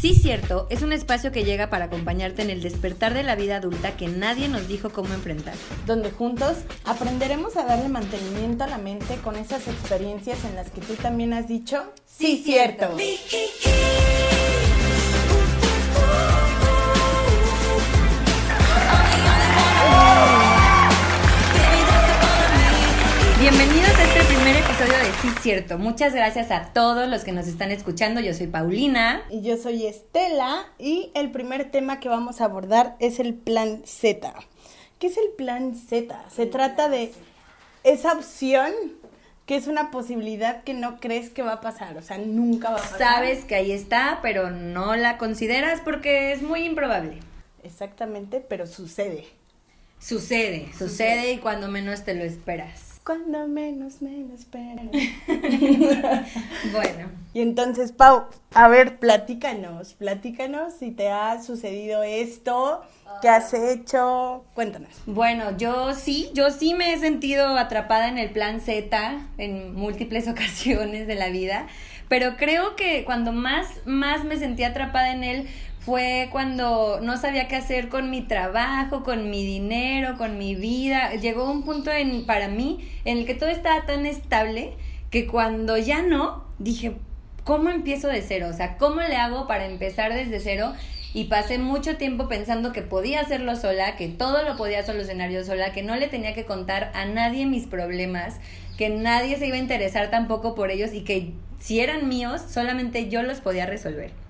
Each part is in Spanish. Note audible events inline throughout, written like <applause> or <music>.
Sí Cierto es un espacio que llega para acompañarte en el despertar de la vida adulta que nadie nos dijo cómo enfrentar. Donde juntos aprenderemos a darle mantenimiento a la mente con esas experiencias en las que tú también has dicho, sí cierto. Bienvenidos primer episodio de Sí Cierto. Muchas gracias a todos los que nos están escuchando. Yo soy Paulina. Y yo soy Estela y el primer tema que vamos a abordar es el plan Z. ¿Qué es el plan Z? Se trata de esa opción que es una posibilidad que no crees que va a pasar, o sea, nunca va a pasar. Sabes que ahí está, pero no la consideras porque es muy improbable. Exactamente, pero sucede. Sucede, sucede y cuando menos te lo esperas. Cuando menos me lo esperan. <laughs> bueno. Y entonces, Pau, a ver, platícanos, platícanos si te ha sucedido esto, qué has hecho, cuéntanos. Bueno, yo sí, yo sí me he sentido atrapada en el plan Z en múltiples <laughs> ocasiones de la vida, pero creo que cuando más, más me sentí atrapada en él fue cuando no sabía qué hacer con mi trabajo, con mi dinero, con mi vida. Llegó un punto en, para mí en el que todo estaba tan estable que cuando ya no, dije, ¿cómo empiezo de cero? O sea, ¿cómo le hago para empezar desde cero? Y pasé mucho tiempo pensando que podía hacerlo sola, que todo lo podía solucionar yo sola, que no le tenía que contar a nadie mis problemas, que nadie se iba a interesar tampoco por ellos y que si eran míos, solamente yo los podía resolver.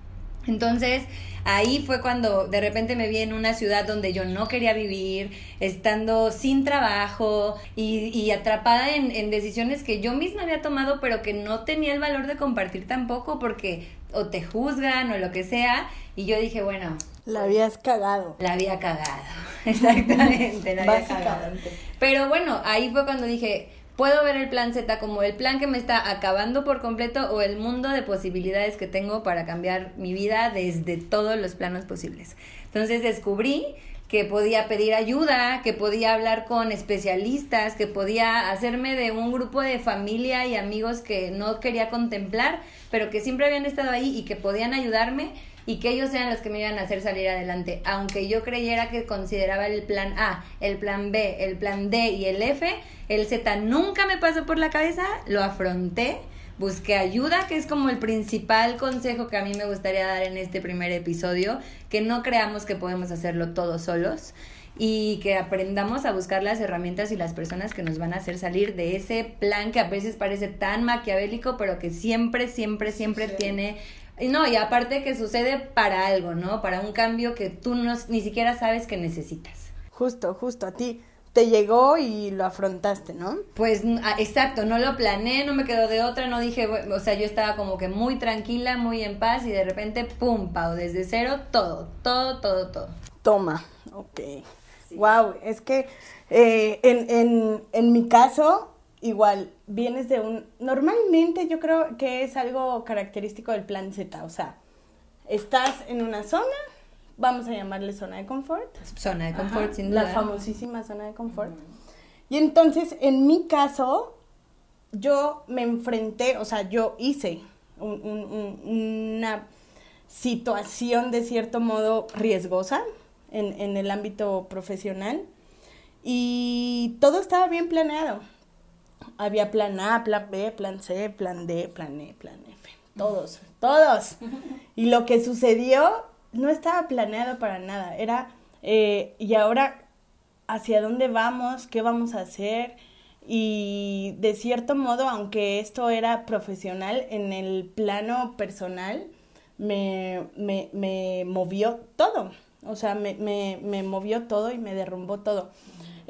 Entonces, ahí fue cuando de repente me vi en una ciudad donde yo no quería vivir, estando sin trabajo y, atrapada en, decisiones que yo misma había tomado, pero que no tenía el valor de compartir tampoco porque o te juzgan o lo que sea. Y yo dije, bueno. La habías cagado. La había cagado, <laughs> exactamente, la había cagado. Pero bueno, ahí fue cuando dije, puedo ver el plan Z como el plan que me está acabando por completo o el mundo de posibilidades que tengo para cambiar mi vida desde todos los planos posibles. Entonces descubrí que podía pedir ayuda, que podía hablar con especialistas, que podía hacerme de un grupo de familia y amigos que no quería contemplar, pero que siempre habían estado ahí y que podían ayudarme y que ellos sean los que me iban a hacer salir adelante. Aunque yo creyera que consideraba el plan A, el plan B, el plan D y el F, el Z nunca me pasó por la cabeza, lo afronté, busqué ayuda, que es como el principal consejo que a mí me gustaría dar en este primer episodio, que no creamos que podemos hacerlo todos solos y que aprendamos a buscar las herramientas y las personas que nos van a hacer salir de ese plan que a veces parece tan maquiavélico, pero que siempre, siempre, siempre tiene no, y aparte que sucede para algo, ¿no? Para un cambio que tú no, ni siquiera sabes que necesitas. Justo, justo, a ti te llegó y lo afrontaste, ¿no? Pues exacto, no lo planeé, no me quedó de otra, no dije, o sea, yo estaba como que muy tranquila, muy en paz y de repente, pum, pau, desde cero, todo, todo, todo, todo. Toma, ok. Wow, es que eh, en, en, en mi caso, igual, vienes de un... Normalmente yo creo que es algo característico del plan Z, o sea, estás en una zona, vamos a llamarle zona de confort. Zona de confort, sin duda. La famosísima zona de confort. Y entonces, en mi caso, yo me enfrenté, o sea, yo hice una situación de cierto modo riesgosa en, en el ámbito profesional y todo estaba bien planeado había plan A, plan B, plan C, plan D, plan E, plan F. Todos, todos. Y lo que sucedió no estaba planeado para nada. Era, eh, y ahora, ¿hacia dónde vamos? ¿Qué vamos a hacer? Y de cierto modo, aunque esto era profesional, en el plano personal, me, me, me movió todo. O sea, me, me, me movió todo y me derrumbó todo.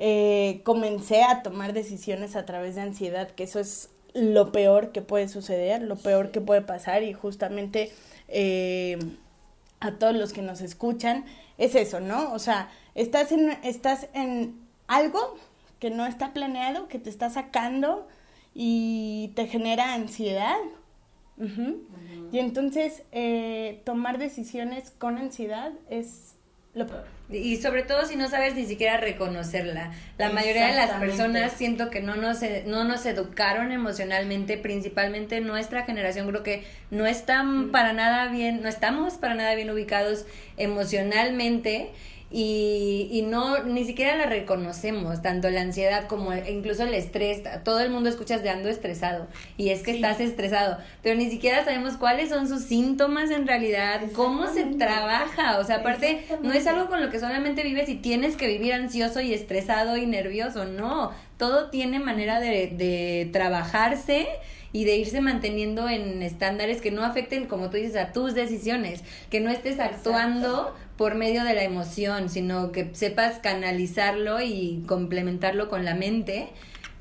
Eh, comencé a tomar decisiones a través de ansiedad, que eso es lo peor que puede suceder, lo peor que puede pasar y justamente eh, a todos los que nos escuchan es eso, ¿no? O sea, estás en, estás en algo que no está planeado, que te está sacando y te genera ansiedad. Y entonces eh, tomar decisiones con ansiedad es lo peor. Y sobre todo si no sabes ni siquiera reconocerla. La mayoría de las personas siento que no nos, e, no nos educaron emocionalmente, principalmente nuestra generación creo que no están mm. para nada bien, no estamos para nada bien ubicados emocionalmente y, y no, ni siquiera la reconocemos, tanto la ansiedad como incluso el estrés, todo el mundo escuchas de ando estresado y es que estás estresado, pero ni siquiera sabemos cuáles son sus síntomas en realidad, cómo se trabaja, o sea, aparte no es algo con lo que solamente vives y tienes que vivir ansioso y estresado y nervioso, no, todo tiene manera de, de trabajarse y de irse manteniendo en estándares que no afecten, como tú dices, a tus decisiones, que no estés actuando por medio de la emoción, sino que sepas canalizarlo y complementarlo con la mente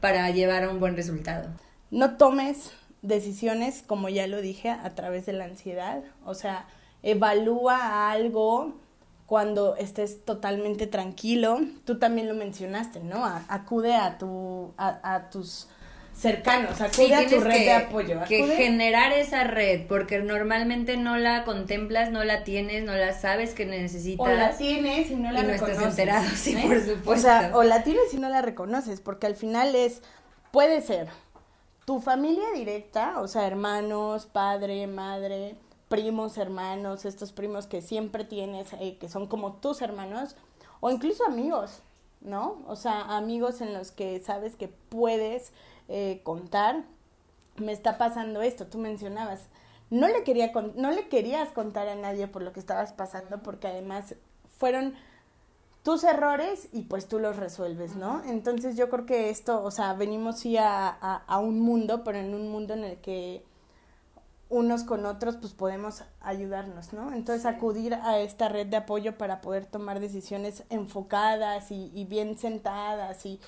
para llevar a un buen resultado. No tomes decisiones, como ya lo dije, a través de la ansiedad, o sea, evalúa algo cuando estés totalmente tranquilo. Tú también lo mencionaste, ¿no? acude a, tu, a tus cercanos, acude a tu red de apoyo. Que generar esa red, porque normalmente no la contemplas, no la tienes, no la sabes que necesitas. O la tienes y no la reconoces. estás enterado, sí, ¿eh? por supuesto. O sea, o la tienes y no la reconoces, porque al final es, puede ser tu familia directa, o sea, hermanos, padre, madre, primos, hermanos, estos primos que siempre tienes, eh, que son como tus hermanos, o incluso amigos, ¿no? O sea, amigos en los que sabes que puedes eh, contar, me está pasando esto, tú mencionabas, no le, quería no le querías contar a nadie por lo que estabas pasando porque además fueron tus errores y pues tú los resuelves, ¿no? Entonces yo creo que esto, o sea, venimos sí a, a, un mundo, pero en un mundo en el que unos con otros pues podemos ayudarnos, ¿no? Entonces acudir a esta red de apoyo para poder tomar decisiones enfocadas y, y bien sentadas y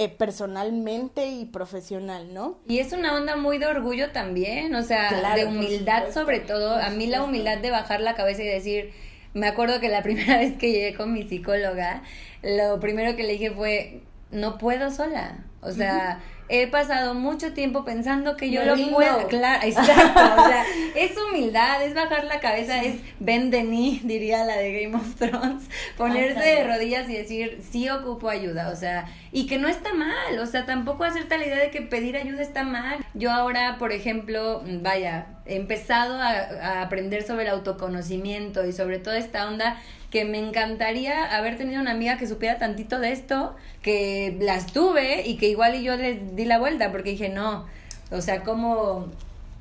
eh, personalmente y profesional, ¿no? Y es una onda muy de orgullo también, o sea, de humildad sobre todo. A mí la humildad de bajar la cabeza y decir, me acuerdo que la <laughs> primera vez que llegué con mi psicóloga, lo primero que le dije fue, no puedo sola. O sea, he pasado mucho tiempo pensando que yo lo puedo. Claro, exacto. o sea, <laughs> es humildad, es bajar la cabeza, es Ben Denis, <laughs> diría la de Game of Thrones, <laughs> ponerse de rodillas y decir, sí ocupo ayuda. O sea, y que no está mal. O sea, tampoco hacerte la idea de que pedir ayuda está mal. Yo ahora, por ejemplo, vaya, he empezado a, a aprender sobre el autoconocimiento y sobre toda esta onda que me encantaría haber tenido una amiga que supiera tantito de esto, que las tuve y que igual y yo le di la vuelta porque dije, no, o sea, como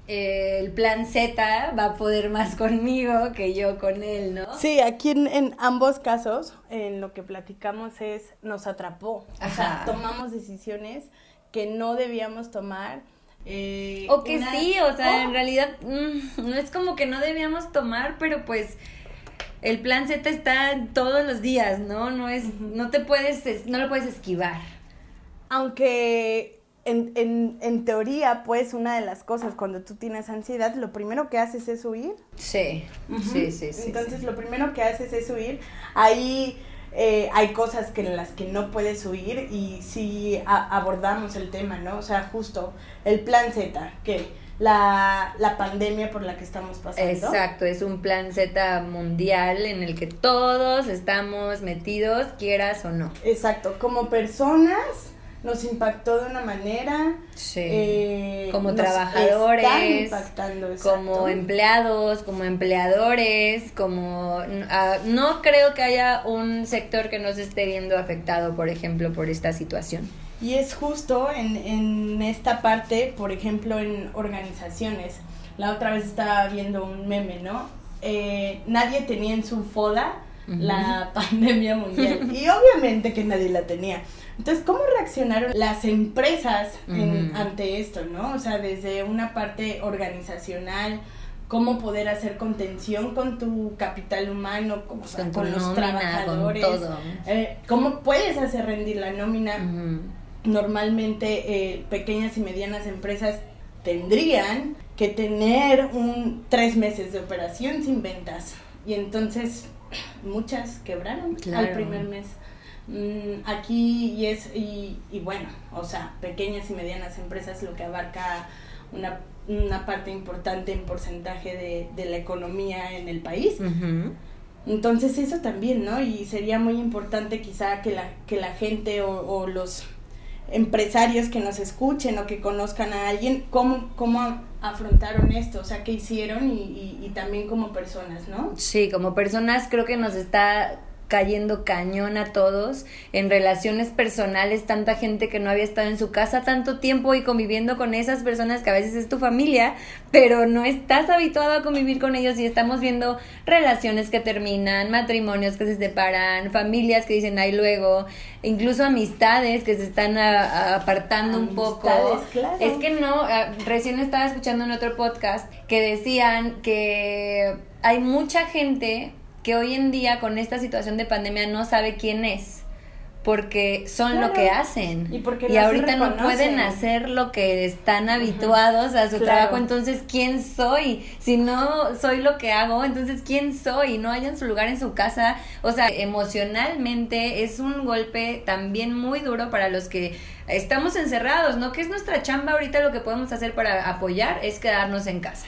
eh, el plan Z va a poder más conmigo que yo con él, ¿no? Sí, aquí en, ambos casos, en lo que platicamos es, nos atrapó, o sea, tomamos decisiones que no debíamos tomar. Eh, o que sí, o sea, en realidad mm, no es como que no debíamos tomar, pero pues el plan Z está todos los días, ¿no? No es, no te puedes, no lo puedes esquivar. Aunque en, en, en, teoría, pues, una de las cosas cuando tú tienes ansiedad, lo primero que haces es huir. Sí, sí, sí, sí. Entonces, lo primero que haces es huir. Ahí eh, hay cosas que en las que no puedes huir y si abordamos el tema, ¿no? O sea, justo el plan Z, que la, la pandemia por la que estamos pasando. Exacto, es un plan Z mundial en el que todos estamos metidos, quieras o no. Exacto, como personas nos impactó de una manera. Sí. Eh, como trabajadores, como empleados, como empleadores, como ah, no creo que haya un sector que no se esté viendo afectado, por ejemplo, por esta situación. Y es justo en, en esta parte, por ejemplo, en organizaciones. La otra vez estaba viendo un meme, ¿no? Eh, nadie tenía en su foda la <laughs> pandemia mundial. <laughs> y obviamente que nadie la tenía. Entonces, ¿cómo reaccionaron las empresas ante esto, no? O sea, desde una parte organizacional, cómo poder hacer contención con tu capital humano, con, los trabajadores, con todo. Eh, cómo puedes hacer rendir la nómina normalmente eh, pequeñas y medianas empresas tendrían que tener un tres meses de operación sin ventas. Y entonces muchas quebraron al primer mes mm, aquí y es y, y, bueno o sea pequeñas y medianas empresas lo que abarca una, una parte importante en porcentaje de, de la economía en el país Entonces eso también, ¿no? Y sería muy importante quizá que la, que la gente o, los empresarios que nos escuchen o que conozcan a alguien, cómo, cómo afrontaron esto, o sea, qué hicieron y, y también como personas, ¿no? Sí, como personas creo que nos está cayendo cañón a todos en relaciones personales, tanta gente que no había estado en su casa tanto tiempo y conviviendo con esas personas que a veces es tu familia, pero no estás habituado a convivir con ellos y estamos viendo relaciones que terminan, matrimonios que se separan, familias que dicen ay luego, incluso amistades que se están apartando un poco. Es que no, recién estaba escuchando en otro podcast que decían que hay mucha gente que hoy en día con esta situación de pandemia no sabe quién es porque son lo que hacen. Y, porque ahorita no pueden hacer lo que están habituados a su trabajo entonces quién soy si no soy lo que hago entonces quién soy no hayan su lugar en su casa. O sea emocionalmente es un golpe también muy duro para los que estamos encerrados no que es nuestra chamba ahorita lo que podemos hacer para apoyar es quedarnos en casa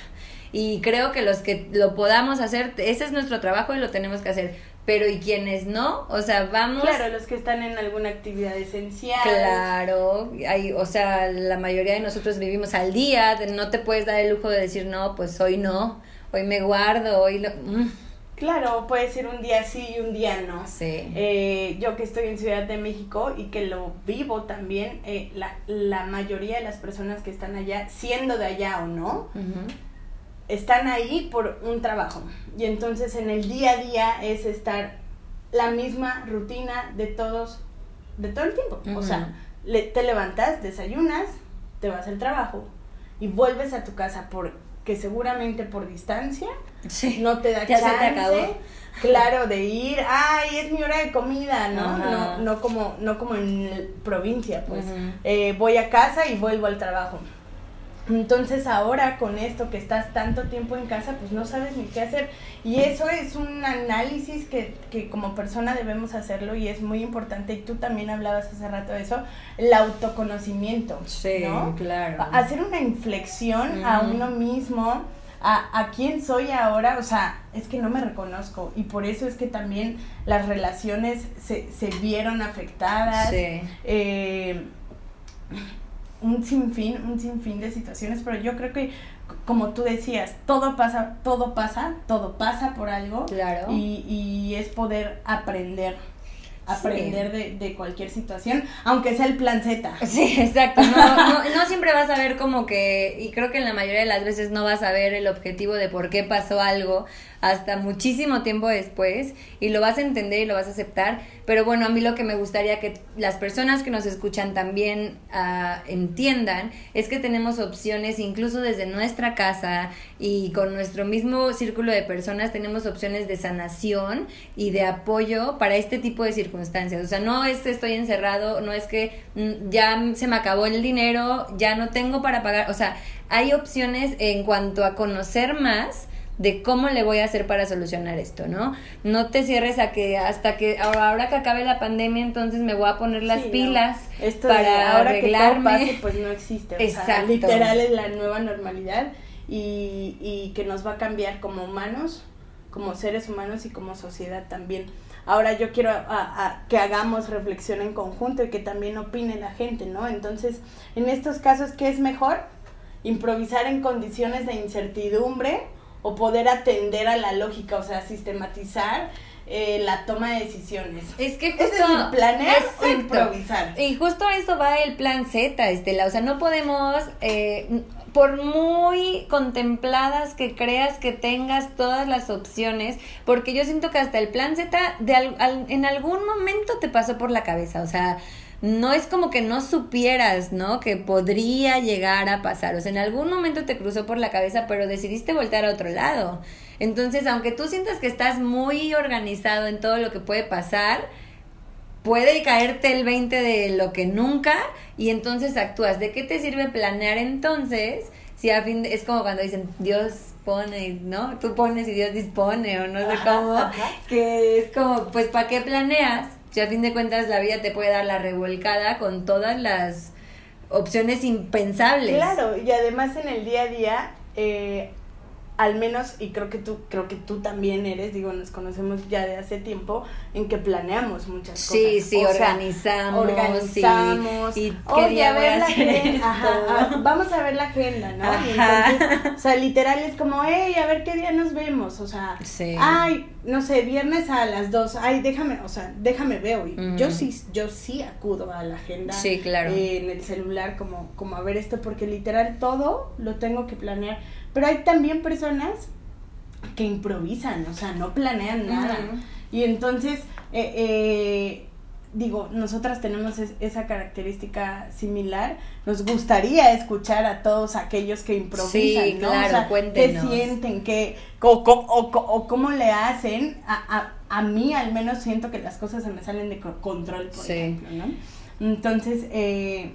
y creo que los que lo podamos hacer, ese es nuestro trabajo y lo tenemos que hacer. Pero ¿y quienes no? O sea, vamos... Claro, los que están en alguna actividad esencial. Claro, hay, o sea, la mayoría de nosotros vivimos al día, no te puedes dar el lujo de decir, no, pues hoy no, hoy me guardo, hoy lo... Mm. Claro, puede ser un día sí y un día no. Sí. Eh, yo que estoy en Ciudad de México y que lo vivo también, eh, la, la mayoría de las personas que están allá, siendo de allá o no, están ahí por un trabajo. Y entonces en el día a día es estar la misma rutina de todos, de todo el tiempo. O sea, te levantas, desayunas, te vas al trabajo y vuelves a tu casa porque seguramente por distancia no te da chance. Claro, de ir, ay, es mi hora de comida, ¿no? No, no como, no como en provincia, pues. Eh, voy a casa y vuelvo al trabajo. Entonces ahora con esto que estás tanto tiempo en casa, pues no sabes ni qué hacer. Y eso es un análisis que, que como persona debemos hacerlo y es muy importante. Y tú también hablabas hace rato de eso, el autoconocimiento. Sí, claro. Hacer una inflexión a uno mismo, a, a quién soy ahora, o sea, es que no me reconozco. Y por eso es que también las relaciones se, se vieron afectadas. Sí. Eh, un sinfín, un sinfín de situaciones, pero yo creo que como tú decías, todo pasa, todo pasa, todo pasa por algo. Claro. Y, y es poder aprender aprender de, de, cualquier situación, aunque sea el plan Z. Sí, exacto. No, no, no, siempre vas a ver como que, y creo que en la mayoría de las veces no vas a ver el objetivo de por qué pasó algo, hasta muchísimo tiempo después y lo vas a entender y lo vas a aceptar. Pero bueno, a mí lo que me gustaría que las personas que nos escuchan también uh, entiendan es que tenemos opciones incluso desde nuestra casa y con nuestro mismo círculo de personas tenemos opciones de sanación y de apoyo para este tipo de circunstancias. O sea, no es que estoy encerrado, no es que mm, ya se me acabó el dinero, ya no tengo para pagar. O sea, hay opciones en cuanto a conocer más de cómo le voy a hacer para solucionar esto, ¿no? No te cierres a que hasta que ahora que acabe la pandemia entonces me voy a poner las pilas para ahora arreglarme. Que pues no existe, o literal es la nueva normalidad y, y que nos va a cambiar como humanos, como seres humanos y como sociedad también. Ahora yo quiero a, que hagamos reflexión en conjunto y que también opine la gente, ¿no? Entonces, en estos casos, ¿qué es mejor? Improvisar en condiciones de incertidumbre o poder atender a la lógica, o sea, sistematizar eh, la toma de decisiones. Es que justo es planear o improvisar. Y justo eso va el plan Z, Estela, o sea, no podemos eh, por muy contempladas que creas que tengas todas las opciones, porque yo siento que hasta el plan Z de en algún momento te pasó por la cabeza, o sea, no es como que no supieras, ¿no? Que podría llegar a pasar. O sea, en algún momento te cruzó por la cabeza, pero decidiste voltear a otro lado. Entonces, aunque tú sientas que estás muy organizado en todo lo que puede pasar, puede caerte el 20 de lo que nunca y entonces actúas. ¿De qué te sirve planear entonces? Si a fin es como cuando dicen Dios pone, ¿no? Tú pones y Dios dispone o no sé cómo, que es como, pues ¿para qué planeas? Si a fin de cuentas la vida te puede dar la revolcada con todas las opciones impensables. Claro, y además en el día a día, eh, al menos, y creo que tú, creo que tú también eres, digo, nos conocemos ya de hace tiempo, en que planeamos muchas cosas. Sí, sí, organizamos. organizamos. Y, Oye, a ver la agenda. Ajá, vamos a ver la agenda, ¿no? entonces, o sea, literal es como, hey, a ver qué día nos vemos. O sea, ay, no sé, viernes a las dos, ay, déjame, o sea, déjame veo. Yo sí, yo sí acudo a la agenda. Sí, claro. en el celular, como, como a ver esto, porque literal todo lo tengo que planear pero hay también personas que improvisan, o sea, no planean nada. Y entonces, eh, eh, digo, nosotras tenemos esa característica similar. Nos gustaría escuchar a todos aquellos que improvisan, sí, Claro, ¿Qué sienten? Qué, o, o, cómo le hacen? A, a, a, mí al menos siento que las cosas se me salen de control, por ejemplo, ¿no? Entonces, eh,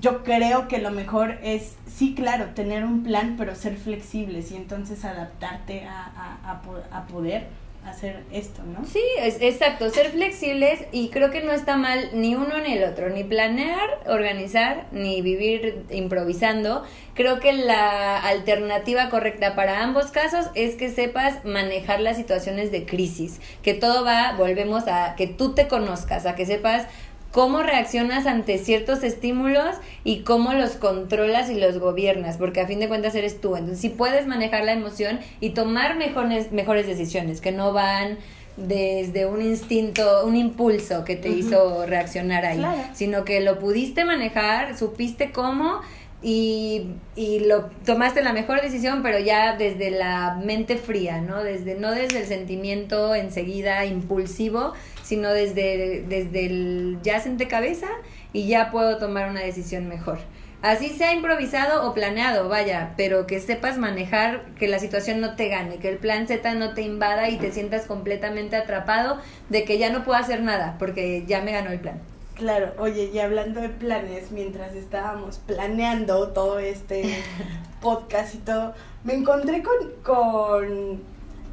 yo creo que lo mejor es, sí, claro, tener un plan, pero ser flexibles y entonces adaptarte a, a, a, poder hacer esto, ¿no? Sí, es, exacto, ser flexibles y creo que no está mal ni uno ni el otro, ni planear, organizar, ni vivir improvisando. Creo que la alternativa correcta para ambos casos es que sepas manejar las situaciones de crisis, que todo va, volvemos a que tú te conozcas, a que sepas cómo reaccionas ante ciertos estímulos y cómo los controlas y los gobiernas, porque a fin de cuentas eres tú. Entonces, si puedes manejar la emoción y tomar mejores, mejores decisiones, que no van desde un instinto, un impulso que te hizo reaccionar ahí, sino que lo pudiste manejar, supiste cómo y, y, lo tomaste la mejor decisión, pero ya desde la mente fría, ¿no? Desde, no desde el sentimiento enseguida impulsivo, sino desde, desde el ya senté cabeza y ya puedo tomar una decisión mejor. Así sea improvisado o planeado, vaya, pero que sepas manejar, que la situación no te gane, que el plan Z no te invada y te sientas completamente atrapado de que ya no puedo hacer nada, porque ya me ganó el plan. Claro, oye, y hablando de planes, mientras estábamos planeando todo este <laughs> podcast y todo, me encontré con, con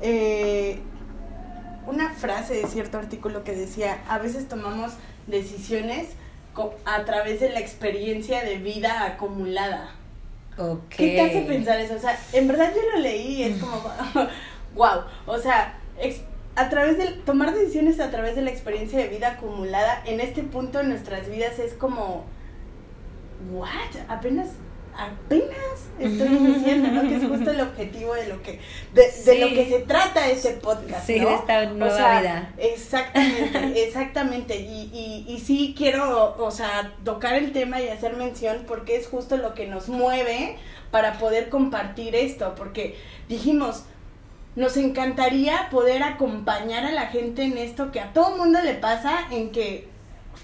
eh, una frase de cierto artículo que decía, a veces tomamos decisiones a través de la experiencia de vida acumulada. ¿Qué te hace pensar eso? O sea, en verdad yo lo leí y es como, <laughs> wow, o sea, a través de tomar decisiones a través de la experiencia de vida acumulada en este punto en nuestras vidas es como, what? Apenas apenas <laughs> estoy diciendo, ¿no? Que es justo el objetivo de lo que, de, lo que se trata este podcast, sí, de esta nueva vida. Exactamente, <laughs> exactamente. Y, y, y sí quiero, o sea, tocar el tema y hacer mención porque es justo lo que nos mueve para poder compartir esto, porque dijimos, nos encantaría poder acompañar a la gente en esto que a todo mundo le pasa, en que,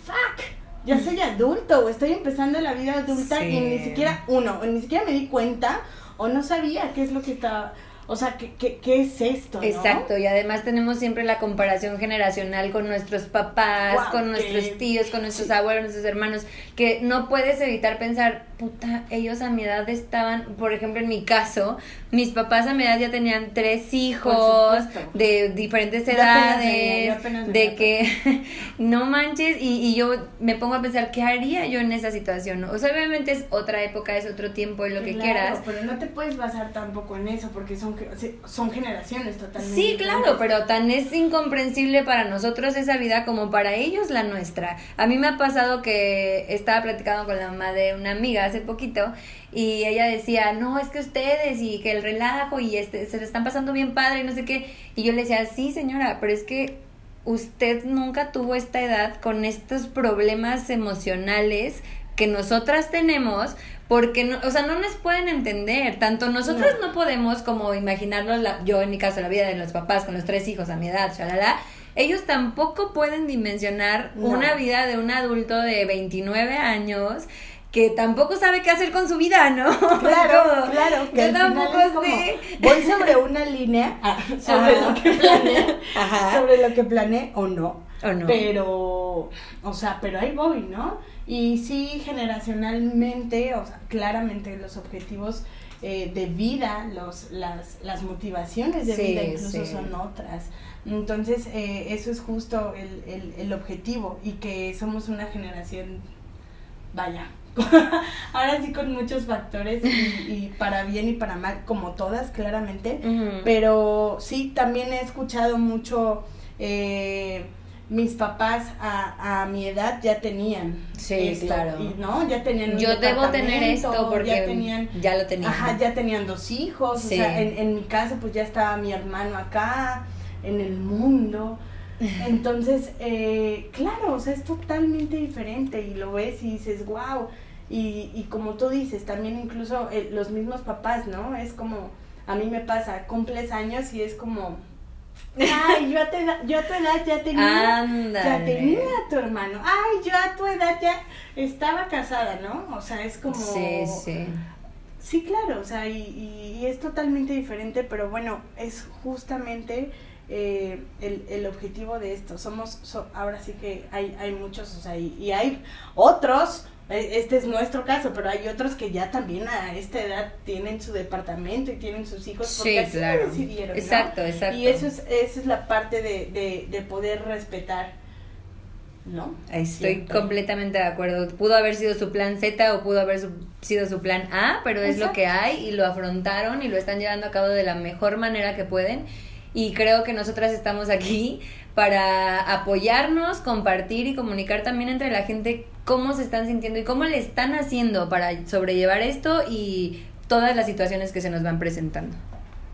fuck, ya soy adulto o estoy empezando la vida adulta y ni siquiera, uno, ni siquiera me di cuenta o no sabía qué es lo que estaba o sea, ¿qué, qué, qué es esto? Exacto, y además tenemos siempre la comparación generacional con nuestros papás, con nuestros tíos, con nuestros abuelos, nuestros hermanos, que no puedes evitar pensar, puta, ellos a mi edad estaban, por ejemplo, en mi caso, mis papás a mi edad ya tenían tres hijos de diferentes edades, de que <laughs> no manches, y, y, yo me pongo a pensar, ¿qué haría yo en esa situación? O sea, obviamente es otra época, es otro tiempo, es lo que quieras. Pero no te puedes basar tampoco en eso, porque son son generaciones totalmente. Sí, claro, pero tan es incomprensible para nosotros esa vida como para ellos la nuestra. A mí me ha pasado que estaba platicando con la mamá de una amiga hace poquito y ella decía, no, es que ustedes y que el relajo y este, se le están pasando bien padre y no sé qué. Y yo le decía, sí señora, pero es que usted nunca tuvo esta edad con estos problemas emocionales que nosotras tenemos, porque, no, o sea, no nos pueden entender. Tanto nosotros no, podemos como imaginarnos, la, yo en mi caso, la vida de los papás con los tres hijos a mi edad, shalala. Ellos tampoco pueden dimensionar una vida de un adulto de 29 años que tampoco sabe qué hacer con su vida, ¿no? <laughs> Claro, claro. Que yo tampoco sé. Voy sobre una línea ah, <laughs> sobre lo que planeé, sobre lo que planeé o no. O no. Pero, o sea, pero ahí voy, ¿no? Y sí, generacionalmente, o sea, claramente los objetivos eh, de vida, los, las, las motivaciones de vida incluso son otras. Entonces, eh, eso es justo el, el, el objetivo y que somos una generación, vaya, <laughs> ahora sí con muchos factores y, para bien y para mal, como todas, claramente. Pero sí, también he escuchado mucho, eh, mis papás a, a, mi edad ya tenían. Sí, claro. ¿no? Ya tenían Yo debo tener esto porque ya, tenían, ya lo tenían. Ajá, ya tenían dos hijos. O sea, en, en mi casa pues ya estaba mi hermano acá, en el mundo. <laughs> Entonces, eh, claro, o sea, es totalmente diferente y lo ves y dices, wow. Y, y como tú dices, también incluso eh, los mismos papás, ¿no? Es como, a mí me pasa, cumples años y es como, ay, yo a tu edad, yo a tu edad ya tenía, ya tenía a tu hermano, ay, yo a tu edad ya estaba casada, ¿no? O sea, es como... Sí, sí. Sí, claro, o sea, y, y es totalmente diferente, pero bueno, es justamente eh, el, el, objetivo de esto. Somos, ahora sí que hay, hay muchos, o sea, y, hay otros, este es nuestro caso, pero hay otros que ya también a esta edad tienen su departamento y tienen sus hijos porque así lo decidieron. Exacto, exacto. Y eso es, esa es la parte de, de, de poder respetar. ¿No? Estoy completamente de acuerdo. Pudo haber sido su plan Z o pudo haber sido su plan A, pero es lo que hay y lo afrontaron y lo están llevando a cabo de la mejor manera que pueden y creo que nosotras estamos aquí para apoyarnos, compartir y comunicar también entre la gente cómo se están sintiendo y cómo le están haciendo para sobrellevar esto y todas las situaciones que se nos van presentando.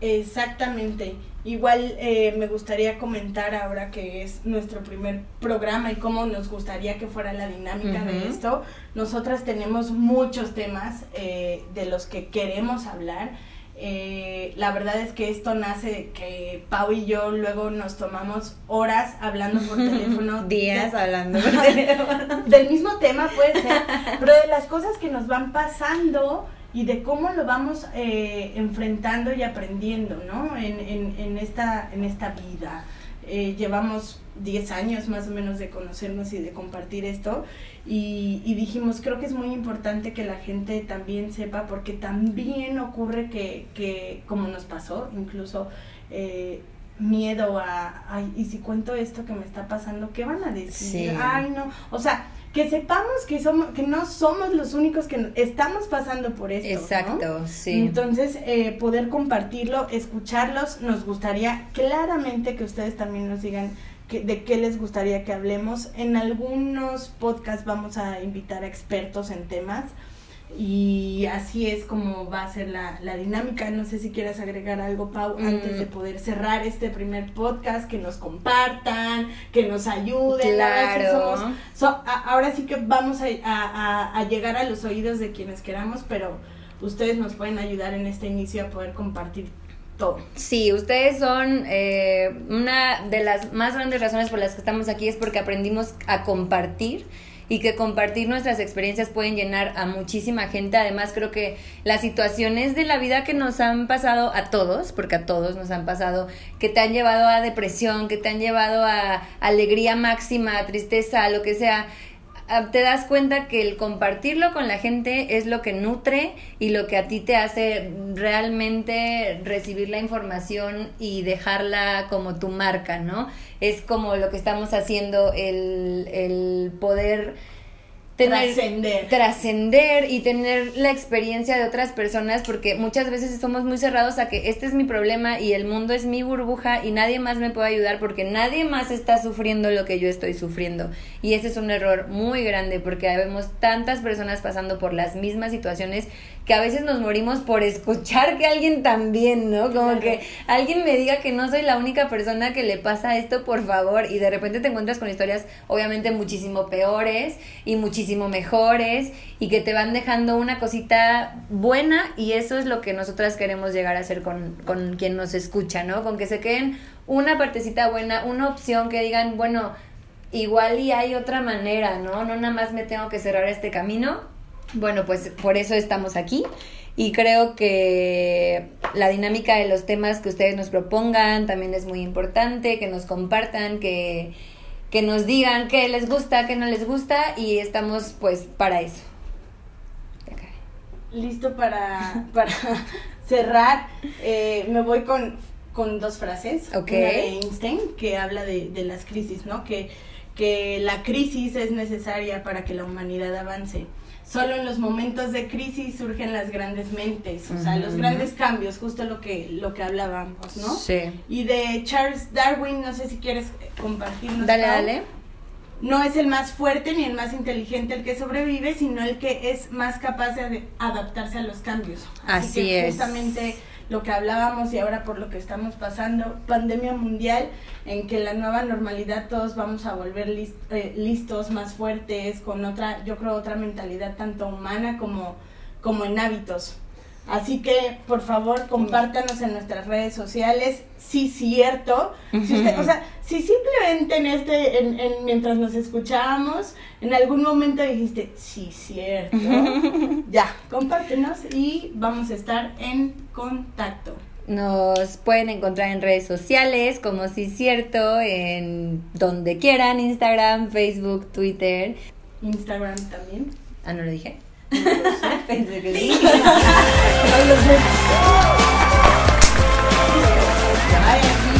Exactamente. Igual eh, me gustaría comentar ahora que es nuestro primer programa y cómo nos gustaría que fuera la dinámica de esto. Nosotras tenemos muchos temas eh, de los que queremos hablar eh, la verdad es que esto nace que Pau y yo luego nos tomamos horas hablando por <laughs> teléfono. Días hablando por <laughs> teléfono. Del mismo tema puede ser, pero de las cosas que nos van pasando y de cómo lo vamos eh, enfrentando y aprendiendo, ¿no? En, en, en, esta, en esta vida. Eh, llevamos 10 años más o menos de conocernos y de compartir esto y, dijimos, creo que es muy importante que la gente también sepa porque también ocurre que, que como nos pasó, incluso eh, miedo a, ay, y si cuento esto que me está pasando, ¿qué van a decir? Ay, no, o sea, que sepamos que somos que no somos los únicos que estamos pasando por esto. Exacto, sí. Entonces, eh, poder compartirlo, escucharlos, nos gustaría claramente que ustedes también nos digan que, de qué les gustaría que hablemos. En algunos podcasts vamos a invitar a expertos en temas y así es como va a ser la, la dinámica. No sé si quieras agregar algo, Pau, antes de mm. poder cerrar este primer podcast, que nos compartan, que nos ayuden. Claro. ahora sí que vamos a, a, a, llegar a los oídos de quienes queramos, pero ustedes nos pueden ayudar en este inicio a poder compartir todo. Sí, ustedes son eh, una de las más grandes razones por las que estamos aquí es porque aprendimos a compartir y que compartir nuestras experiencias pueden llenar a muchísima gente. Además, creo que las situaciones de la vida que nos han pasado a todos, porque a todos nos han pasado, que te han llevado a depresión, que te han llevado a alegría máxima, a tristeza, a lo que sea, te das cuenta que el compartirlo con la gente es lo que nutre y lo que a ti te hace realmente recibir la información y dejarla como tu marca, ¿no? Es como lo que estamos haciendo, el, el poder trascender. trascender y tener la experiencia de otras personas porque muchas veces somos muy cerrados a que este es mi problema y el mundo es mi burbuja y nadie más me puede ayudar porque nadie más está sufriendo lo que yo estoy sufriendo y ese es un error muy grande porque vemos tantas personas pasando por las mismas situaciones que a veces nos morimos por escuchar que alguien también, ¿no? Como que alguien me diga que no soy la única persona que le pasa esto, por favor, y de repente te encuentras con historias obviamente muchísimo peores y muchísimo mejores y que te van dejando una cosita buena y eso es lo que nosotras queremos llegar a hacer con, con quien nos escucha, ¿no? Con que se queden una partecita buena, una opción que digan, bueno, igual y hay otra manera, ¿no? No nada más me tengo que cerrar este camino bueno, pues por eso estamos aquí y creo que la dinámica de los temas que ustedes nos propongan también es muy importante, que nos compartan, que, que nos digan qué les gusta, qué no les gusta y estamos pues para eso. Listo para, para <laughs> cerrar. Eh, me voy con, con dos frases. Okay. Una de Einstein que habla de, de las crisis, ¿no? Que, que la crisis es necesaria para que la humanidad avance solo en los momentos de crisis surgen las grandes mentes, o sea, los grandes cambios, justo lo que, lo que hablábamos, ¿no? Sí. Y de Charles Darwin, no sé si quieres compartirnos. Dale, dale. No es el más fuerte ni el más inteligente el que sobrevive, sino el que es más capaz de adaptarse a los cambios. Así, que es. Justamente lo que hablábamos y ahora por lo que estamos pasando, pandemia mundial, en que la nueva normalidad todos vamos a volver eh, listos, más fuertes, con otra, yo creo, otra mentalidad tanto humana como, como en hábitos. Así que, por favor, compártanos en nuestras redes sociales, sí cierto. Si usted, o sea, si simplemente en este, en, en, mientras nos escuchábamos, en algún momento dijiste, sí cierto, <laughs> ya, compártenos y vamos a estar en contacto? Nos pueden encontrar en redes sociales, como si es cierto, en donde quieran, Instagram, Facebook, Twitter. Instagram también. Ah, no lo dije. Lo <laughs> pensé que sí. <laughs>